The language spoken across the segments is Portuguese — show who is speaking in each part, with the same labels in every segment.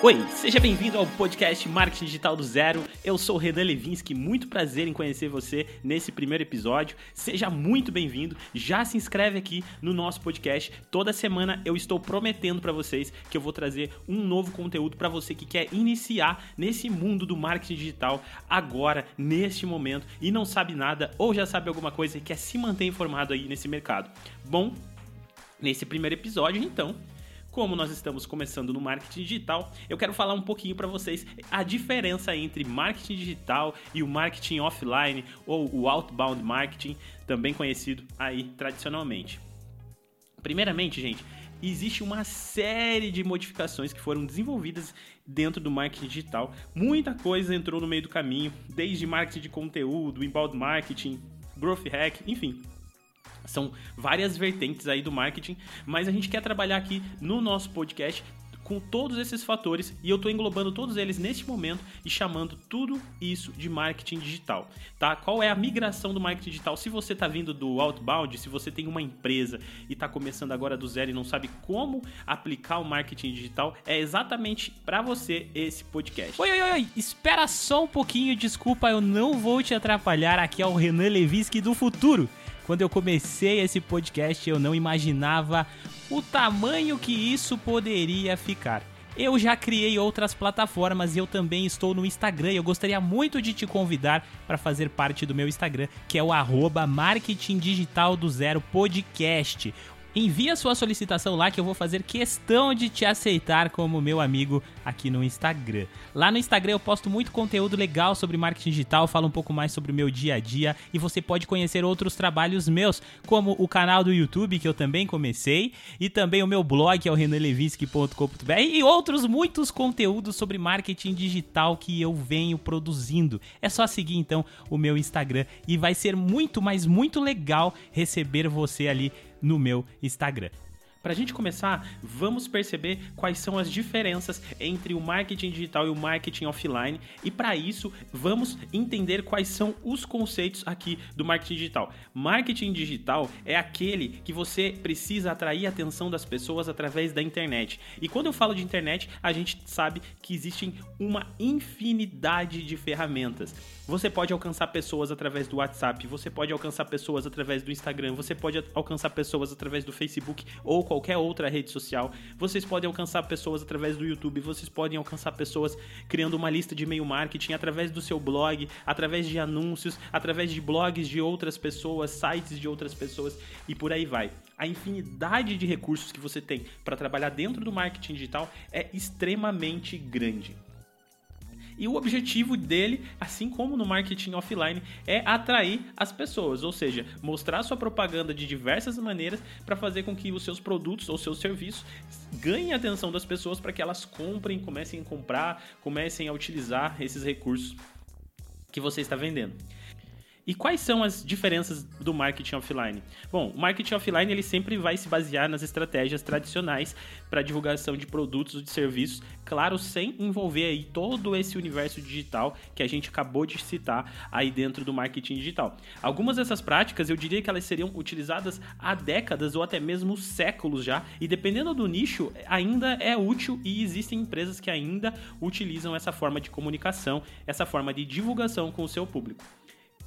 Speaker 1: Oi, seja bem-vindo ao podcast Marketing Digital do Zero. Eu sou o Renan Levinsky, muito prazer em conhecer você nesse primeiro episódio. Seja muito bem-vindo. Já se inscreve aqui no nosso podcast. Toda semana eu estou prometendo para vocês que eu vou trazer um novo conteúdo para você que quer iniciar nesse mundo do marketing digital agora, neste momento e não sabe nada ou já sabe alguma coisa e quer se manter informado aí nesse mercado. Bom, nesse primeiro episódio, então, como nós estamos começando no marketing digital, eu quero falar um pouquinho para vocês a diferença entre marketing digital e o marketing offline ou o outbound marketing, também conhecido aí tradicionalmente. Primeiramente, gente, existe uma série de modificações que foram desenvolvidas dentro do marketing digital. Muita coisa entrou no meio do caminho, desde marketing de conteúdo, inbound marketing, growth hack, enfim, são várias vertentes aí do marketing, mas a gente quer trabalhar aqui no nosso podcast com todos esses fatores e eu estou englobando todos eles neste momento e chamando tudo isso de marketing digital, tá? Qual é a migração do marketing digital? Se você está vindo do outbound, se você tem uma empresa e está começando agora do zero e não sabe como aplicar o marketing digital, é exatamente para você esse podcast.
Speaker 2: Oi, oi, oi, espera só um pouquinho, desculpa, eu não vou te atrapalhar, aqui é o Renan Levinsky do futuro. Quando eu comecei esse podcast, eu não imaginava o tamanho que isso poderia ficar. Eu já criei outras plataformas e eu também estou no Instagram. Eu gostaria muito de te convidar para fazer parte do meu Instagram, que é o arroba Marketing Digital do Zero Podcast. Envia sua solicitação lá que eu vou fazer questão de te aceitar como meu amigo aqui no Instagram. Lá no Instagram eu posto muito conteúdo legal sobre marketing digital, falo um pouco mais sobre o meu dia a dia e você pode conhecer outros trabalhos meus, como o canal do YouTube que eu também comecei e também o meu blog que é o renanlevinsky.com.br e outros muitos conteúdos sobre marketing digital que eu venho produzindo. É só seguir então o meu Instagram e vai ser muito, mas muito legal receber você ali no meu Instagram.
Speaker 1: Para a gente começar, vamos perceber quais são as diferenças entre o marketing digital e o marketing offline, e para isso, vamos entender quais são os conceitos aqui do marketing digital. Marketing digital é aquele que você precisa atrair a atenção das pessoas através da internet. E quando eu falo de internet, a gente sabe que existem uma infinidade de ferramentas. Você pode alcançar pessoas através do WhatsApp, você pode alcançar pessoas através do Instagram, você pode alcançar pessoas através do Facebook ou qualquer outra rede social. Vocês podem alcançar pessoas através do YouTube, vocês podem alcançar pessoas criando uma lista de e-mail marketing através do seu blog, através de anúncios, através de blogs de outras pessoas, sites de outras pessoas e por aí vai. A infinidade de recursos que você tem para trabalhar dentro do marketing digital é extremamente grande. E o objetivo dele, assim como no marketing offline, é atrair as pessoas, ou seja, mostrar sua propaganda de diversas maneiras para fazer com que os seus produtos ou seus serviços ganhem a atenção das pessoas para que elas comprem, comecem a comprar, comecem a utilizar esses recursos que você está vendendo. E quais são as diferenças do marketing offline? Bom, o marketing offline ele sempre vai se basear nas estratégias tradicionais para divulgação de produtos ou de serviços, claro, sem envolver aí todo esse universo digital que a gente acabou de citar aí dentro do marketing digital. Algumas dessas práticas eu diria que elas seriam utilizadas há décadas ou até mesmo séculos já, e dependendo do nicho, ainda é útil e existem empresas que ainda utilizam essa forma de comunicação, essa forma de divulgação com o seu público.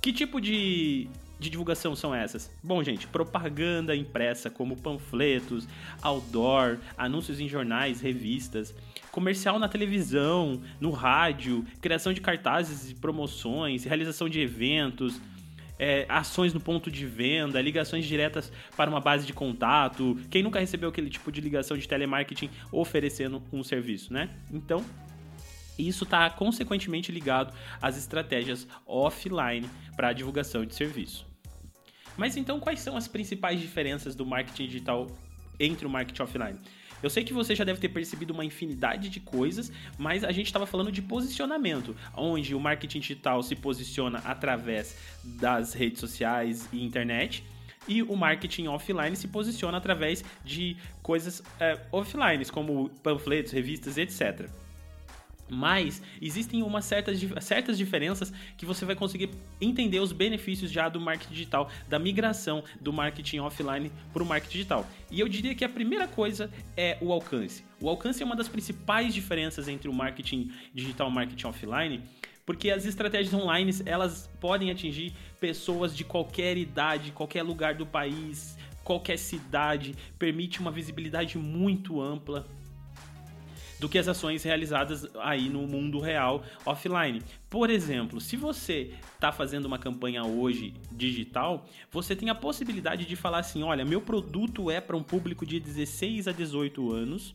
Speaker 1: Que tipo de, de divulgação são essas? Bom, gente, propaganda impressa como panfletos, outdoor, anúncios em jornais, revistas, comercial na televisão, no rádio, criação de cartazes e promoções, realização de eventos, é, ações no ponto de venda, ligações diretas para uma base de contato. Quem nunca recebeu aquele tipo de ligação de telemarketing oferecendo um serviço, né? Então, e isso está consequentemente ligado às estratégias offline para a divulgação de serviço. Mas então, quais são as principais diferenças do marketing digital entre o marketing offline? Eu sei que você já deve ter percebido uma infinidade de coisas, mas a gente estava falando de posicionamento, onde o marketing digital se posiciona através das redes sociais e internet, e o marketing offline se posiciona através de coisas é, offline, como panfletos, revistas, etc. Mas existem umas certas, certas diferenças que você vai conseguir entender os benefícios já do marketing digital, da migração do marketing offline para o marketing digital. E eu diria que a primeira coisa é o alcance. O alcance é uma das principais diferenças entre o marketing digital e o marketing offline, porque as estratégias online elas podem atingir pessoas de qualquer idade, qualquer lugar do país, qualquer cidade, permite uma visibilidade muito ampla do que as ações realizadas aí no mundo real offline. Por exemplo, se você está fazendo uma campanha hoje digital, você tem a possibilidade de falar assim: olha, meu produto é para um público de 16 a 18 anos.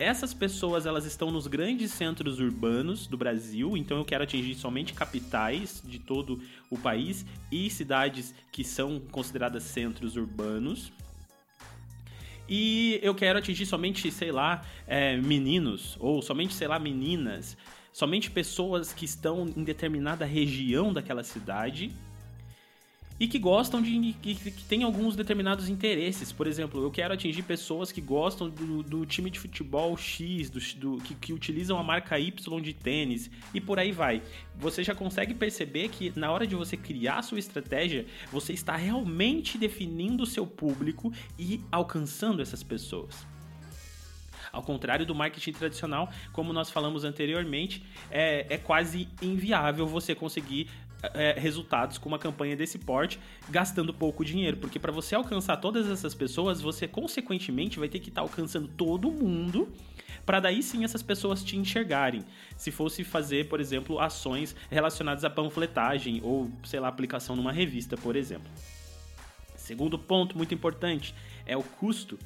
Speaker 1: Essas pessoas elas estão nos grandes centros urbanos do Brasil, então eu quero atingir somente capitais de todo o país e cidades que são consideradas centros urbanos. E eu quero atingir somente, sei lá, é, meninos, ou somente, sei lá, meninas, somente pessoas que estão em determinada região daquela cidade e que gostam de. que, que tem alguns determinados interesses. Por exemplo, eu quero atingir pessoas que gostam do, do time de futebol X, do, do que, que, utilizam a marca Y de tênis e por aí vai. Você já consegue perceber que na hora de você criar sua estratégia, você está realmente definindo o seu público e alcançando essas pessoas. Ao contrário do marketing tradicional, como nós falamos anteriormente, é, é quase inviável você conseguir é, resultados com uma campanha desse porte gastando pouco dinheiro, porque para você alcançar todas essas pessoas, você consequentemente vai ter que estar tá alcançando todo mundo para daí sim essas pessoas te enxergarem. Se fosse fazer, por exemplo, ações relacionadas à panfletagem ou, sei lá, aplicação numa revista, por exemplo. Segundo ponto muito importante é o custo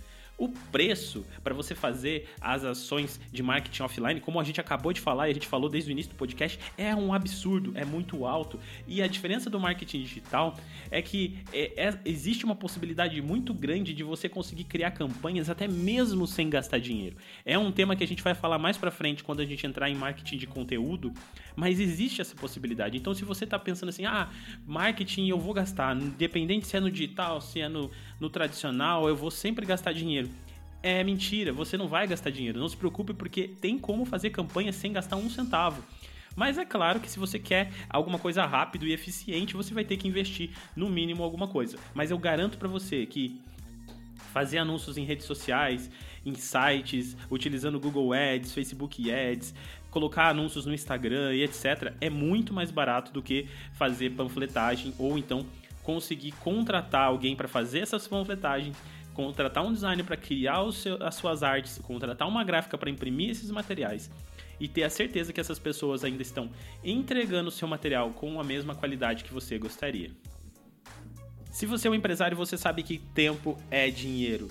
Speaker 1: o preço para você fazer as ações de marketing offline, como a gente acabou de falar e a gente falou desde o início do podcast, é um absurdo, é muito alto. E a diferença do marketing digital é que é, é, existe uma possibilidade muito grande de você conseguir criar campanhas até mesmo sem gastar dinheiro. É um tema que a gente vai falar mais para frente quando a gente entrar em marketing de conteúdo, mas existe essa possibilidade. Então, se você está pensando assim, ah, marketing eu vou gastar, independente se é no digital, se é no, no tradicional, eu vou sempre gastar dinheiro. É mentira, você não vai gastar dinheiro. Não se preocupe, porque tem como fazer campanha sem gastar um centavo. Mas é claro que se você quer alguma coisa rápido e eficiente, você vai ter que investir no mínimo alguma coisa. Mas eu garanto para você que fazer anúncios em redes sociais, em sites, utilizando Google Ads, Facebook Ads, colocar anúncios no Instagram e etc, é muito mais barato do que fazer panfletagem ou então conseguir contratar alguém para fazer essas panfletagens, contratar um designer para criar seu, as suas artes, contratar uma gráfica para imprimir esses materiais e ter a certeza que essas pessoas ainda estão entregando o seu material com a mesma qualidade que você gostaria. Se você é um empresário, você sabe que tempo é dinheiro.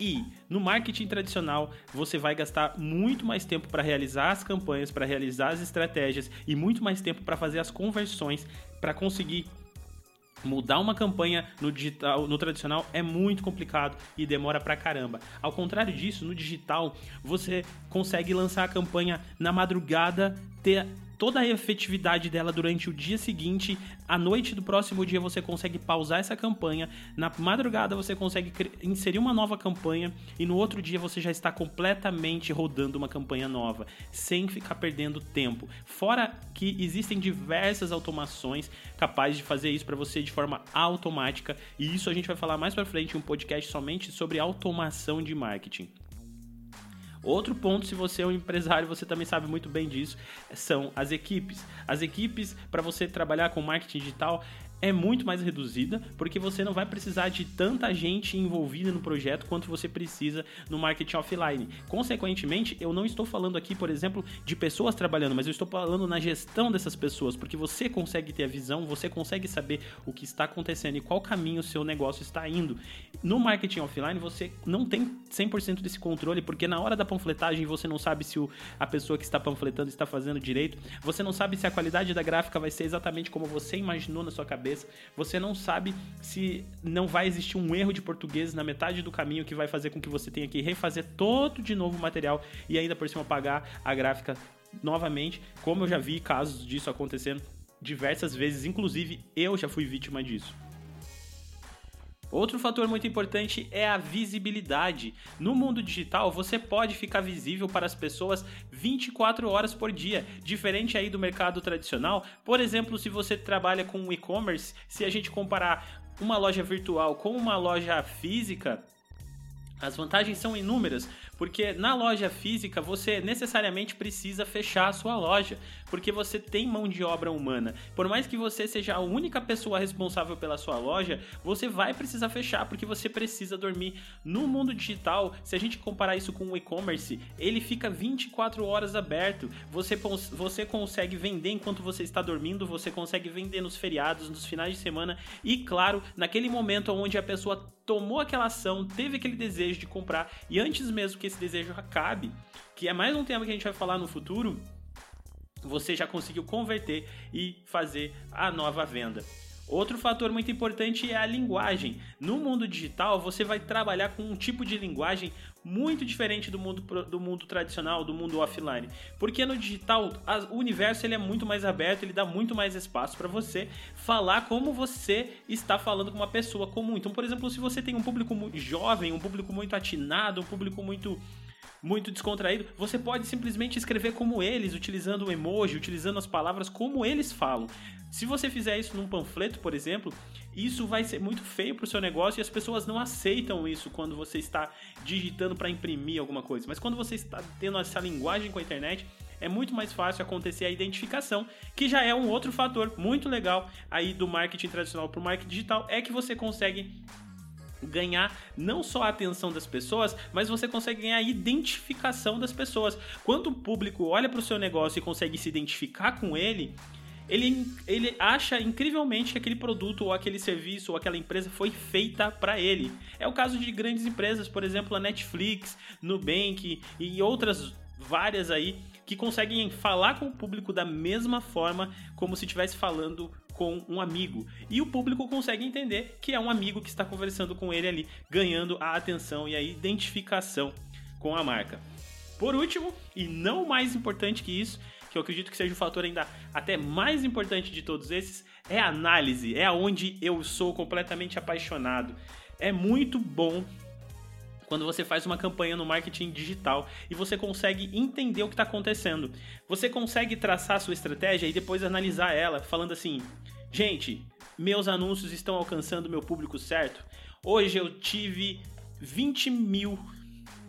Speaker 1: E no marketing tradicional, você vai gastar muito mais tempo para realizar as campanhas, para realizar as estratégias e muito mais tempo para fazer as conversões, para conseguir Mudar uma campanha no digital, no tradicional é muito complicado e demora pra caramba. Ao contrário disso, no digital, você consegue lançar a campanha na madrugada, ter toda a efetividade dela durante o dia seguinte. À noite do próximo dia você consegue pausar essa campanha. Na madrugada você consegue inserir uma nova campanha e no outro dia você já está completamente rodando uma campanha nova, sem ficar perdendo tempo. Fora que existem diversas automações capazes de fazer isso para você de forma automática, e isso a gente vai falar mais para frente em um podcast somente sobre automação de marketing. Outro ponto, se você é um empresário, você também sabe muito bem disso, são as equipes. As equipes, para você trabalhar com marketing digital, é muito mais reduzida, porque você não vai precisar de tanta gente envolvida no projeto quanto você precisa no marketing offline. Consequentemente, eu não estou falando aqui, por exemplo, de pessoas trabalhando, mas eu estou falando na gestão dessas pessoas, porque você consegue ter a visão, você consegue saber o que está acontecendo e qual caminho o seu negócio está indo. No marketing offline, você não tem 100% desse controle, porque na hora da panfletagem você não sabe se o, a pessoa que está panfletando está fazendo direito, você não sabe se a qualidade da gráfica vai ser exatamente como você imaginou na sua cabeça cabeça. Você não sabe se não vai existir um erro de português na metade do caminho que vai fazer com que você tenha que refazer todo de novo o material e ainda por cima pagar a gráfica novamente, como eu já vi casos disso acontecendo diversas vezes, inclusive eu já fui vítima disso. Outro fator muito importante é a visibilidade. No mundo digital, você pode ficar visível para as pessoas 24 horas por dia, diferente aí do mercado tradicional. Por exemplo, se você trabalha com e-commerce, se a gente comparar uma loja virtual com uma loja física, as vantagens são inúmeras. Porque na loja física você necessariamente precisa fechar a sua loja, porque você tem mão de obra humana. Por mais que você seja a única pessoa responsável pela sua loja, você vai precisar fechar porque você precisa dormir. No mundo digital, se a gente comparar isso com o e-commerce, ele fica 24 horas aberto. Você, você consegue vender enquanto você está dormindo, você consegue vender nos feriados, nos finais de semana e, claro, naquele momento onde a pessoa tomou aquela ação, teve aquele desejo de comprar e antes mesmo que esse desejo acabe, que é mais um tema que a gente vai falar no futuro, você já conseguiu converter e fazer a nova venda. Outro fator muito importante é a linguagem. No mundo digital, você vai trabalhar com um tipo de linguagem muito diferente do mundo, do mundo tradicional, do mundo offline. Porque no digital, a, o universo ele é muito mais aberto, ele dá muito mais espaço para você falar como você está falando com uma pessoa comum. Então, por exemplo, se você tem um público muito jovem, um público muito atinado, um público muito muito descontraído, você pode simplesmente escrever como eles, utilizando o emoji, utilizando as palavras como eles falam. Se você fizer isso num panfleto, por exemplo, isso vai ser muito feio para o seu negócio e as pessoas não aceitam isso quando você está digitando para imprimir alguma coisa. Mas quando você está tendo essa linguagem com a internet, é muito mais fácil acontecer a identificação, que já é um outro fator muito legal aí do marketing tradicional para o marketing digital, é que você consegue ganhar não só a atenção das pessoas, mas você consegue ganhar a identificação das pessoas. Quando o público olha para o seu negócio e consegue se identificar com ele, ele, ele acha incrivelmente que aquele produto ou aquele serviço ou aquela empresa foi feita para ele. É o caso de grandes empresas, por exemplo, a Netflix, Nubank e outras várias aí que conseguem falar com o público da mesma forma como se estivesse falando com um amigo. E o público consegue entender que é um amigo que está conversando com ele ali, ganhando a atenção e a identificação com a marca. Por último, e não mais importante que isso, que eu acredito que seja o fator ainda até mais importante de todos esses, é a análise. É onde eu sou completamente apaixonado. É muito bom quando você faz uma campanha no marketing digital e você consegue entender o que está acontecendo. Você consegue traçar a sua estratégia e depois analisar ela, falando assim: gente, meus anúncios estão alcançando meu público certo? Hoje eu tive 20 mil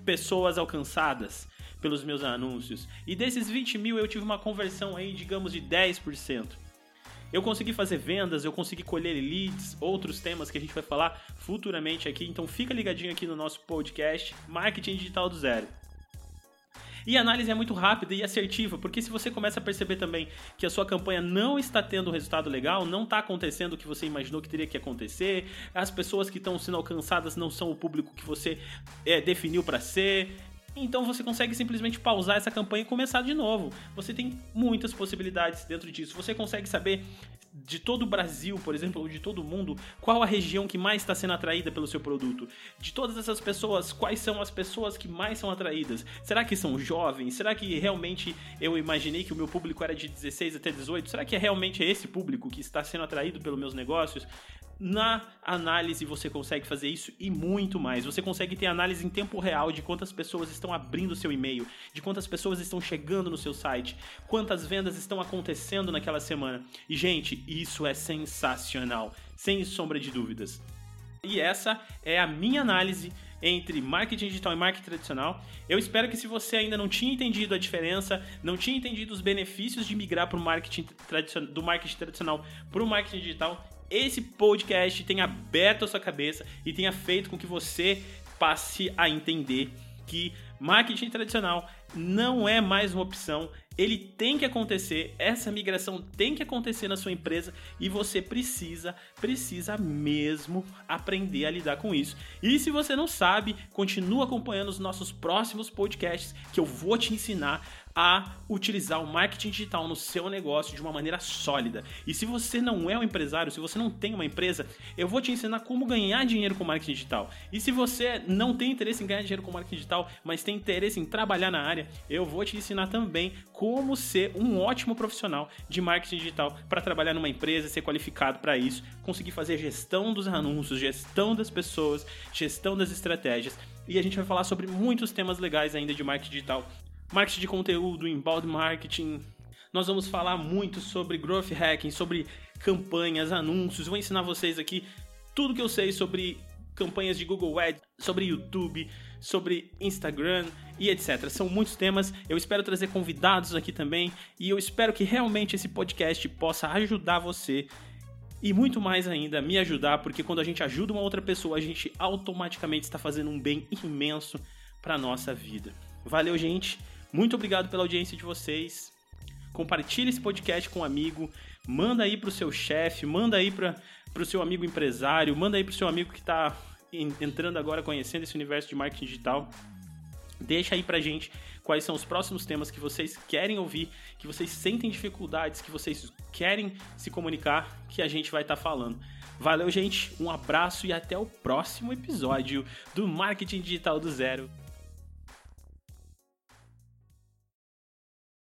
Speaker 1: pessoas alcançadas pelos meus anúncios. E desses 20 mil eu tive uma conversão aí, digamos, de 10%. Eu consegui fazer vendas, eu consegui colher leads, outros temas que a gente vai falar futuramente aqui. Então fica ligadinho aqui no nosso podcast Marketing Digital do Zero. E a análise é muito rápida e assertiva, porque se você começa a perceber também que a sua campanha não está tendo um resultado legal, não está acontecendo o que você imaginou que teria que acontecer, as pessoas que estão sendo alcançadas não são o público que você é, definiu para ser, então você consegue simplesmente pausar essa campanha e começar de novo. Você tem muitas possibilidades dentro disso. Você consegue saber de todo o Brasil, por exemplo, ou de todo o mundo, qual a região que mais está sendo atraída pelo seu produto. De todas essas pessoas, quais são as pessoas que mais são atraídas? Será que são jovens? Será que realmente eu imaginei que o meu público era de 16 até 18? Será que é realmente esse público que está sendo atraído pelos meus negócios? Na análise você consegue fazer isso e muito mais. Você consegue ter análise em tempo real de quantas pessoas estão abrindo seu e-mail, de quantas pessoas estão chegando no seu site, quantas vendas estão acontecendo naquela semana. E gente, isso é sensacional, sem sombra de dúvidas. E essa é a minha análise entre marketing digital e marketing tradicional. Eu espero que se você ainda não tinha entendido a diferença, não tinha entendido os benefícios de migrar para o marketing do marketing tradicional para o marketing digital, esse podcast tenha aberto a sua cabeça e tenha feito com que você passe a entender que marketing tradicional não é mais uma opção, ele tem que acontecer, essa migração tem que acontecer na sua empresa e você precisa, precisa mesmo aprender a lidar com isso. E se você não sabe, continua acompanhando os nossos próximos podcasts que eu vou te ensinar a utilizar o marketing digital no seu negócio de uma maneira sólida. E se você não é um empresário, se você não tem uma empresa, eu vou te ensinar como ganhar dinheiro com marketing digital. E se você não tem interesse em ganhar dinheiro com marketing digital, mas tem interesse em trabalhar na área, eu vou te ensinar também como ser um ótimo profissional de marketing digital para trabalhar numa empresa, ser qualificado para isso, conseguir fazer gestão dos anúncios, gestão das pessoas, gestão das estratégias. E a gente vai falar sobre muitos temas legais ainda de marketing digital. Marketing de conteúdo, inbound marketing, nós vamos falar muito sobre growth hacking, sobre campanhas, anúncios. Vou ensinar vocês aqui tudo que eu sei sobre campanhas de Google Ads, sobre YouTube, sobre Instagram e etc. São muitos temas. Eu espero trazer convidados aqui também e eu espero que realmente esse podcast possa ajudar você e muito mais ainda me ajudar, porque quando a gente ajuda uma outra pessoa, a gente automaticamente está fazendo um bem imenso para nossa vida. Valeu, gente. Muito obrigado pela audiência de vocês. Compartilhe esse podcast com um amigo, manda aí pro seu chefe, manda aí para pro seu amigo empresário, manda aí pro seu amigo que está entrando agora conhecendo esse universo de marketing digital. Deixa aí pra gente quais são os próximos temas que vocês querem ouvir, que vocês sentem dificuldades, que vocês querem se comunicar, que a gente vai estar tá falando. Valeu, gente, um abraço e até o próximo episódio do Marketing Digital do Zero.